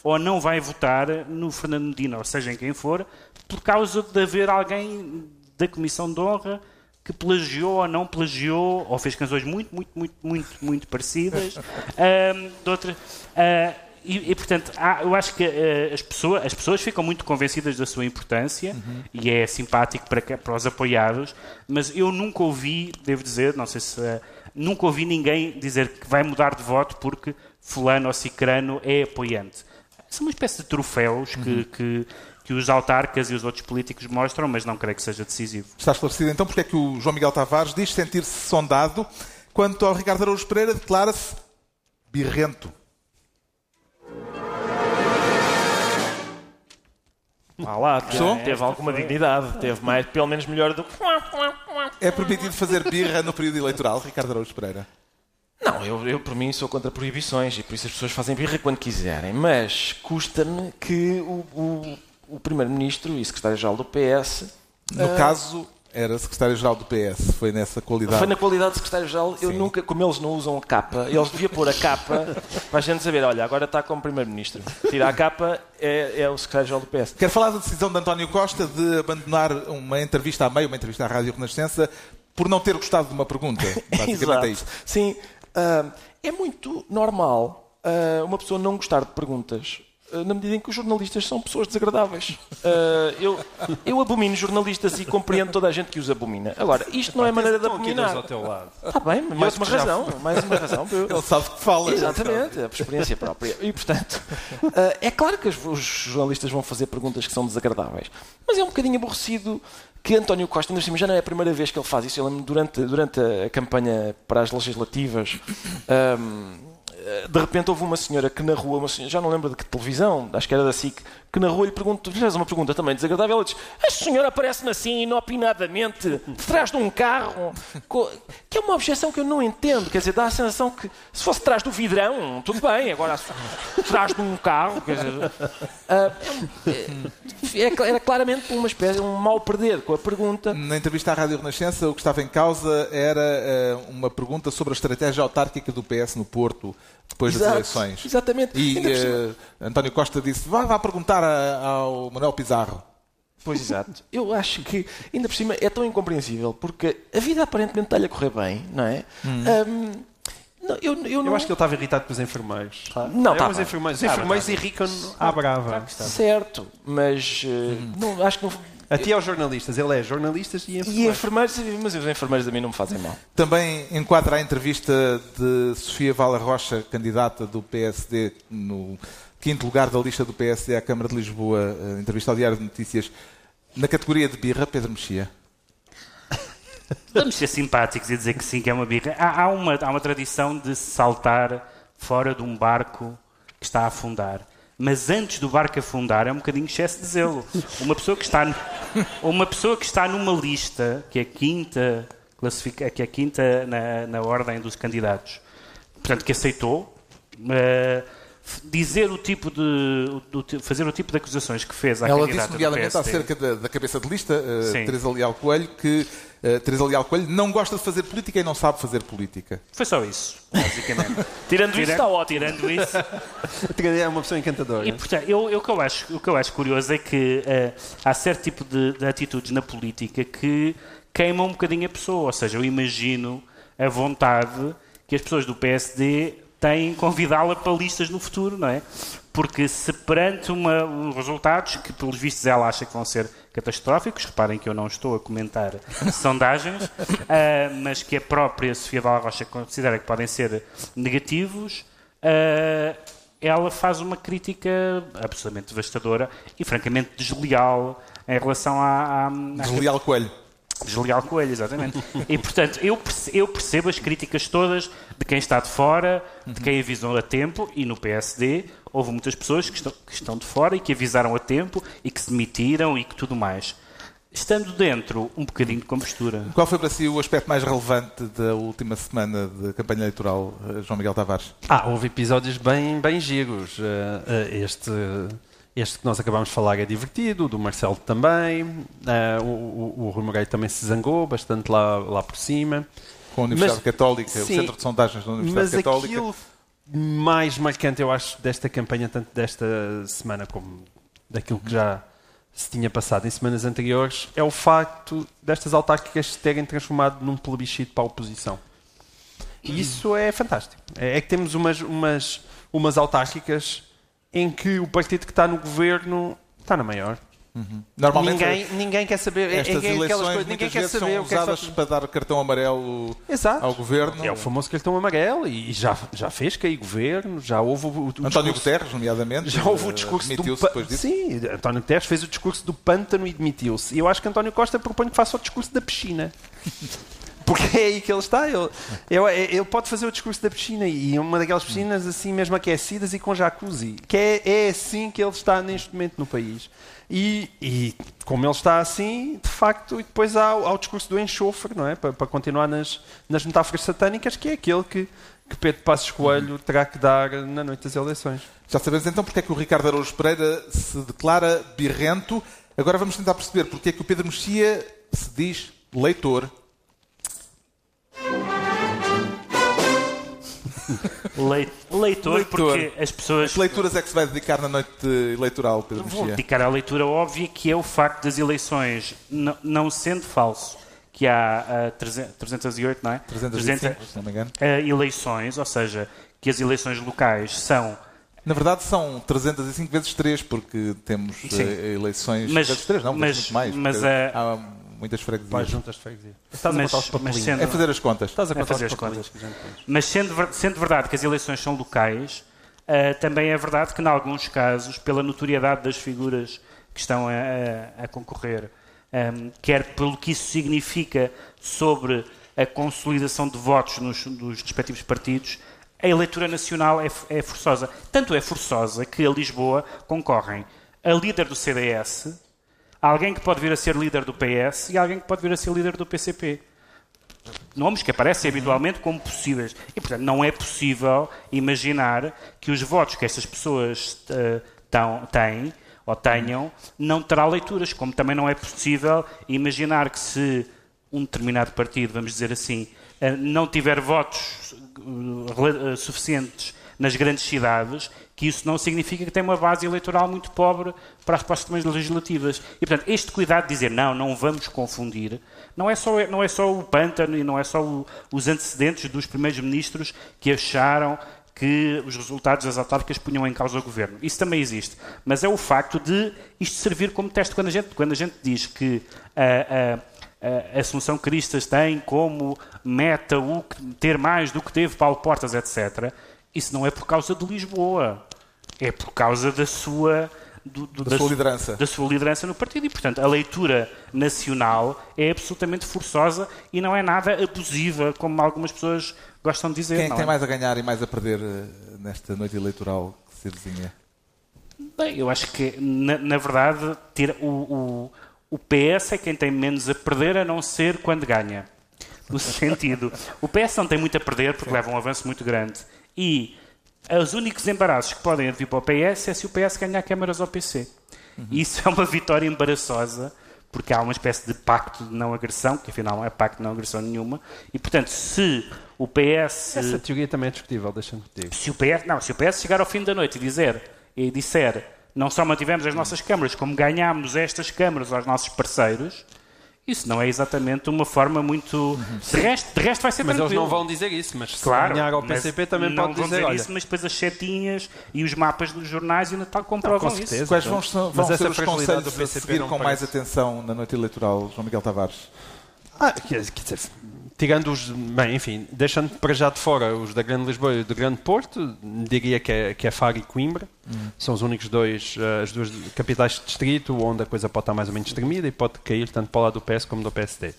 ou não vai votar no Fernando Medina, ou seja, em quem for, por causa de haver alguém da Comissão de Honra que plagiou ou não plagiou, ou fez canções muito, muito, muito, muito, muito parecidas. ahm, de outra, ah, e, e, portanto, há- eu acho que ah, as, pessoas, as pessoas ficam muito convencidas da sua importância e é simpático para, para os apoiados, mas eu nunca ouvi, devo dizer, não sei se. ah, nunca ouvi ninguém dizer que vai mudar de voto porque fulano ou cicrano é apoiante. São uma espécie de troféus que, que, que os autarcas e os outros políticos mostram, mas não creio que seja decisivo. Está esclarecido então porque é que o João Miguel Tavares diz sentir-se sondado, quanto ao Ricardo Araújo Pereira declara-se birrento. Ah lá, teve, teve alguma dignidade. Teve mais, pelo menos melhor do que. É permitido fazer birra no período eleitoral, Ricardo Araújo Pereira? Não, eu, eu por mim sou contra proibições e por isso as pessoas fazem birra quando quiserem. Mas custa-me que o, o, o Primeiro-Ministro e Secretário-Geral do PS. No caso, era secretário-geral do PS, foi nessa qualidade. Foi na qualidade de secretário-geral, eu nunca, como eles não usam a capa, eles deviam pôr a capa para a gente saber, olha, agora está como primeiro-ministro. Tira a capa, é, é o secretário-geral do PS. Quero falar da decisão de António Costa de abandonar uma entrevista a meio, uma entrevista à Rádio Renascença, por não ter gostado de uma pergunta. Basicamente é isto. Sim, ah, é muito normal ah, uma pessoa não gostar de perguntas. Ah, Na medida em que os jornalistas são pessoas desagradáveis. Ah, eu, eu abomino jornalistas e compreendo toda a gente que os abomina. Agora, isto não é maneira de dois ao abominar. teu lado. Está bem, mais uma razão. Mais uma razão. Ele sabe que fala. Exatamente, é por experiência própria. E, portanto, eh, é claro que os- jornalistas vão fazer perguntas que são desagradáveis, mas é um bocadinho aborrecido que António Costa, ainda já não é a primeira vez que ele faz isso. Eu lembro durante, durante a campanha para as legislativas. ahm, eh, de repente houve uma senhora que na rua, senhora, já não lembro de que televisão, acho que era da SIC, que na rua lhe fez uma pergunta também desagradável, ela diz, a senhora aparece-me assim, inopinadamente, de trás de um carro, que é uma objeção que eu não entendo, quer dizer, dá a sensação que se fosse atrás do vidrão, tudo bem, agora atrás de um carro, quer dizer, é- era claramente uma espécie, um mal perder com a pergunta. Na entrevista à Rádio Renascença, o que estava em causa era eh, uma pergunta sobre a estratégia autárquica do PS no Porto, depois das Exato, eleições. exatamente. E eh, António Costa disse: vá, vá perguntar a- ao Manuel Pizarro. Pois exato. Eu acho que, ainda por cima, é tão incompreensível porque a vida aparentemente está-lhe a correr bem, não é? Ahm, não, eu, eu, não... Eu acho que ele estava irritado com os enfermeiros. Não, é, tá os enfermeiros, os enfermeiros bem, irritam-no à brava. Certo, mas eh, não, acho que não. Até aos jornalistas. Ele é jornalistas e E enfermeiros. enfermeiros, mas os enfermeiros a mim não me fazem mal. Também enquadra a entrevista de Sofia Vala Rocha, candidata do PSD no quinto lugar da lista do PSD à Câmara de Lisboa, eh, entrevista ao Diário de Notícias, na categoria de birra, Pedro Mexia. Vamos ser simpáticos e dizer que sim, que é uma birra. Há, há uma, há uma tradição de se saltar fora de um barco que está a afundar. Mas antes do barco afundar é um bocadinho excesso de zelo. Uma pessoa que está, uma pessoa que está numa lista, que é quinta, classifica, que é quinta na, na ordem dos candidatos, portanto, que aceitou, uh, dizer o tipo de, do, fazer o tipo de acusações que fez à Ela disse, nomeadamente, acerca da, da, cabeça de lista, uh, Teresa Leal Coelho, que uh, Teresa Leal Coelho não gosta de fazer política e não sabe fazer política. Foi só isso, basicamente. tirando isso, está ótimo. Tirando isso. é uma pessoa encantadora. E, portanto, eu, eu, o, que eu acho, o que eu acho curioso é que uh, há certo tipo de, de atitudes na política que queimam um bocadinho a pessoa. Ou seja, eu imagino a vontade que as pessoas do PSD têm convidá-la para listas no futuro, não é? Porque se perante uma, resultados que, pelos vistos, ela acha que vão ser catastróficos, reparem que eu não estou a comentar sondagens, uh, mas que a própria Sofia Vala Rocha considera que podem ser negativos, uh, ela faz uma crítica absolutamente devastadora e, francamente, desleal em relação à... à desleal Coelho. Desleal Coelho, exatamente. E, portanto, eu percebo, eu percebo as críticas todas de quem está de fora, de quem avisou a tempo, e no PSD houve muitas pessoas que estão, que estão de fora e que avisaram a tempo e que se demitiram e que tudo mais. Estando dentro, um bocadinho de compostura. Qual foi para si o aspecto mais relevante da última semana de campanha eleitoral, eh, João Miguel Tavares? Ah, houve episódios bem, bem giros. Eh, eh, este este que nós acabámos de falar é divertido, o do Marcelo também, uh, o, o, o Rui Moreira também se zangou bastante lá, lá por cima. Com a Universidade mas, Católica, sim, o Centro de Sondagens da Universidade mas Católica. Aquilo mais marcante, eu acho, desta campanha, tanto desta semana como daquilo que já se tinha passado em semanas anteriores, é o facto destas autárquicas se terem transformado num plebiscito para a oposição. E isso é fantástico. É, é que temos umas, umas, umas autárquicas em que o partido que está no governo está na maior. Uhum. Normalmente ninguém, ninguém quer saber estas ninguém, eleições coisas, ninguém quer saber são usadas que é para dar cartão amarelo Exato. ao governo. É o famoso cartão amarelo e já, já fez cair governo, já houve o, o António discurso, Guterres, nomeadamente, já houve o discurso do depois disso. Sim, António Guterres fez o discurso do pântano e demitiu-se. E eu acho que António Costa propõe que faça o discurso da piscina. Porque é aí que ele está. Ele, ele, ele, pode fazer o discurso da piscina e uma daquelas piscinas assim mesmo aquecidas e com jacuzzi. Que é, é assim que ele está neste momento no país. E, e como ele está assim, de facto, e depois há, há o discurso do enxofre, não é? Para, para, continuar nas, nas metáforas satânicas, que é aquele que, que Pedro Passos Coelho terá que dar na noite das eleições. Já sabemos então porque é que o Ricardo Araújo Pereira se declara birrento. Agora vamos tentar perceber porque é que o Pedro Mexia se diz leitor leitor, leitor, porque as pessoas. Que leituras é que se vai dedicar na noite eleitoral, Pedro Vou dedicar à leitura óbvia, que é o facto das eleições não, não sendo falso que há uh, 308, não é? 305, 300, se não me engano. Uh, eleições, ou seja, que as eleições locais são. Na verdade são 305 vezes 3, porque temos uh, eleições mas, vezes 3, não, mas, muito mais. Mas, há muitas freguesias. Vai freguesias. Estás mas, a contar os Sendo, é fazer as contas. Estás a contar é fazer as contas. Mas sendo, sendo verdade que as eleições são locais, uh, também é verdade que, em alguns casos, pela notoriedade das figuras que estão a, a, a concorrer, um, ehm, quer pelo que isso significa sobre a consolidação de votos nos, nos respectivos partidos, a eleitura nacional é, é forçosa. Tanto é forçosa que a Lisboa concorrem a líder do CDS, alguém que pode vir a ser líder do PS e alguém que pode vir a ser líder do PCP. Nomes que aparecem habitualmente como possíveis. E, portanto, não é possível imaginar que os votos que estas pessoas uh, têm ou tenham não terá leituras, como também não é possível imaginar que se um determinado partido, vamos dizer assim, uh, não tiver votos uh, suficientes nas grandes cidades, que isso não significa que tem uma base eleitoral muito pobre para as próximas legislativas. E, portanto, este cuidado de dizer não, não vamos confundir, não é só, não é só o pântano e não é só o, os antecedentes dos primeiros ministros que acharam que os resultados das autárquicas punham em causa o governo. Isso também existe. Mas é o facto de isto servir como teste. Quando a gente, quando a gente diz que a, a, a Assunção Cristas tem como meta o ter mais do que teve Paulo Portas, etc., isso não é por causa de Lisboa é por causa da sua do, do, da, da, sua liderança. da sua liderança no partido. E, portanto, a leitura nacional é absolutamente forçosa e não é nada abusiva, como algumas pessoas gostam de dizer. Quem é que tem é? mais a ganhar e mais a perder eh, nesta noite eleitoral que se desenha? Bem, eu acho que, na, na verdade, tira, o, o, o PS é quem tem menos a perder, a não ser quando ganha. No sentido, o PS não tem muito a perder porque leva um avanço muito grande. E os únicos embaraços que podem vir para o PS é se o PS ganhar câmaras ao PC. Uhum. Isso é uma vitória embaraçosa, porque há uma espécie de pacto de não agressão, que afinal não é pacto de não agressão nenhuma, e portanto, se o PS. Essa teoria também é discutível, deixa-me dizer. Se o PS, não, se o PS chegar ao fim da noite e dizer, e disser não só mantivemos as nossas câmaras, como ganhámos estas câmaras aos nossos parceiros, isso não é exatamente uma forma muito. De, resto, de resto vai ser mas tranquilo. Mas eles não vão dizer isso, mas se claro, ganhar ao PCP também não pode vão dizer, dizer olha... isso, mas depois as setinhas e os mapas dos jornais e Natal comprovam não, com isso. Quais vão, vão mas ser os conselhos a seguir com parece. mais atenção na noite eleitoral, João Miguel Tavares? Ah, quer dizer, tirando os. Bem, enfim, deixando para já de fora os da Grande Lisboa e do Grande Porto, diria que é, que é Faro e Coimbra. Hum. São os únicos dois, uh, as duas capitais de distrito onde a coisa pode estar mais ou menos estremida e pode cair tanto para o lado do PS como do PSD.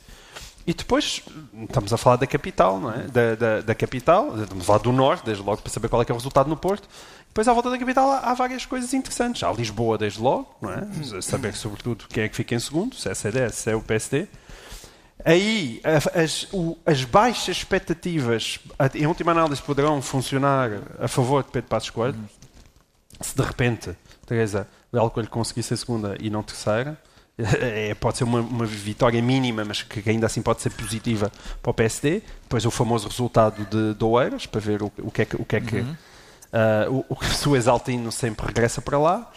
E depois estamos a falar da capital, não é? Da, da, da, capital, estamos a falar do norte, desde logo para saber qual é, é o resultado no Porto. Depois, à volta da capital, há, há várias coisas interessantes. Há Lisboa, desde logo, não é? Saber, sobretudo, quem é que fica em segundo, se é a CDS, se é o PSD. Aí as, as, baixas expectativas, em última análise, poderão funcionar a favor de Pedro Passos Coelho. Se de repente Teresa Leal Coelho conseguir ser segunda e não terceira, é, pode ser uma, uma, vitória mínima, mas que ainda assim pode ser positiva para o PSD. Depois o famoso resultado de, de Oeiras, para ver o, o que é que, o que, é que uhum. uh, o, o, o Exaltino sempre regressa para lá.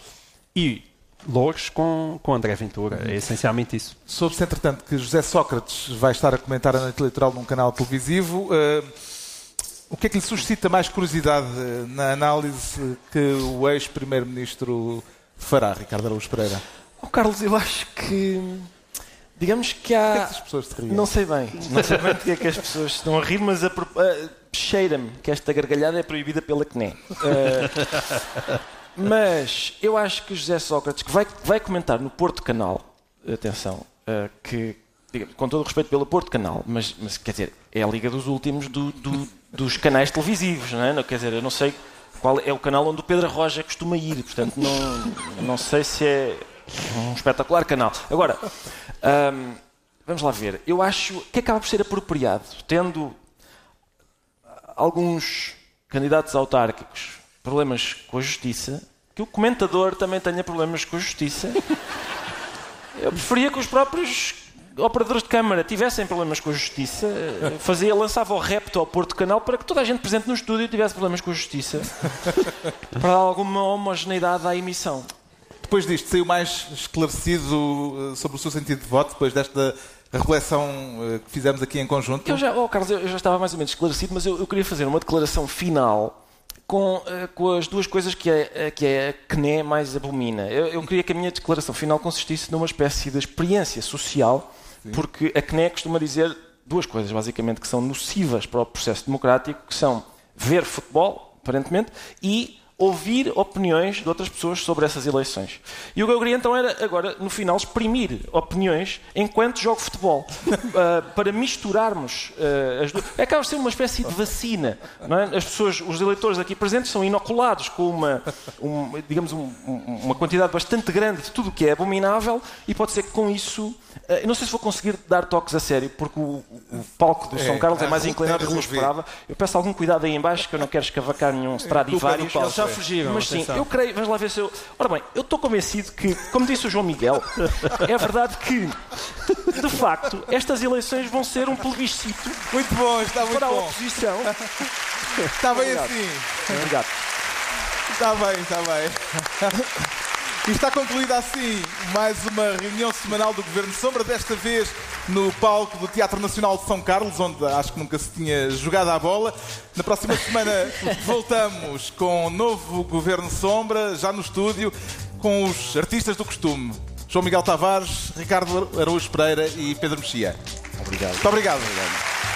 E Louros com, com André Ventura. É essencialmente isso. Soube-se, entretanto, que José Sócrates vai estar a comentar a noite eleitoral num canal televisivo. Uh, o que é que lhe suscita mais curiosidade eh, na análise que o ex-primeiro-ministro fará, Ricardo Araújo Pereira? Oh, Carlos, eu acho que. Digamos que há. Que é que as pessoas se riem? Não sei bem. Não sei bem porque é que as pessoas estão a rir, mas a... uh, cheira-me que esta gargalhada é proibida pela CNE. Uh, mas eu acho que José Sócrates, que vai, vai comentar no Porto Canal, atenção, uh, que, com todo o respeito pelo Porto Canal, mas, mas quer dizer, é a liga dos últimos do, do, dos canais televisivos, não é? Quer dizer, eu não sei qual é o canal onde o Pedro Roja costuma ir, portanto, não, não sei se é um espetacular canal. Agora, vamos lá ver. Eu acho que acaba por ser apropriado, tendo alguns candidatos autárquicos problemas com a justiça, que o comentador também tenha problemas com a justiça. Eu preferia que os próprios operadores de câmara tivessem problemas com a justiça, fazia, lançava o repto ao Porto Canal para que toda a gente presente no estúdio tivesse problemas com a justiça, para dar alguma homogeneidade à emissão. Depois disto, saiu mais esclarecido eh, sobre o seu sentido de voto, depois desta reflexão eh, que fizemos aqui em conjunto? Eu já, oh Carlos, eu já estava mais ou menos esclarecido, mas eu, eu queria fazer uma declaração final com, uh, com as duas coisas que a, que a CNE mais abomina. Eu, eu, queria que a minha declaração final consistisse numa espécie de experiência social, Sim. porque a CNE costuma dizer duas coisas, basicamente, que são nocivas para o processo democrático, que são ver futebol, aparentemente, e ouvir opiniões de outras pessoas sobre essas eleições. E o que eu queria então era, agora, no final, exprimir opiniões enquanto jogo futebol, uh, para misturarmos uh, as duas. É acaba de ser uma espécie de vacina. É? As pessoas, os eleitores aqui presentes, são inoculados com uma, um, digamos, um, uma quantidade bastante grande de tudo o que é abominável e pode ser que com isso eh, eu não sei se vou conseguir dar toques a sério, porque o, o palco do é, São Carlos é, é mais inclinado do que eu esperava. Eu peço algum cuidado aí embaixo, que eu não quero escavacar nenhum é Stradivarius. Eles já fugiram. Mas sim, eu creio, vamos lá ver se eu... Ora bem, eu estou convencido que, como disse o João Miguel, é verdade que, de facto, estas eleições vão ser um plebiscito muito bom, está muito para bom. a oposição. Está bem Obrigado. assim. Obrigado. Está bem, está bem. E está concluída assim mais uma reunião semanal do Governo Sombra, desta vez no palco do Teatro Nacional de São Carlos, onde acho que nunca se tinha jogado a bola. Na próxima semana voltamos com um novo Governo Sombra, já no estúdio, com os artistas do costume. João Miguel Tavares, Ricardo Araújo Pereira e Pedro Mexia. Obrigado. Muito obrigado. obrigado.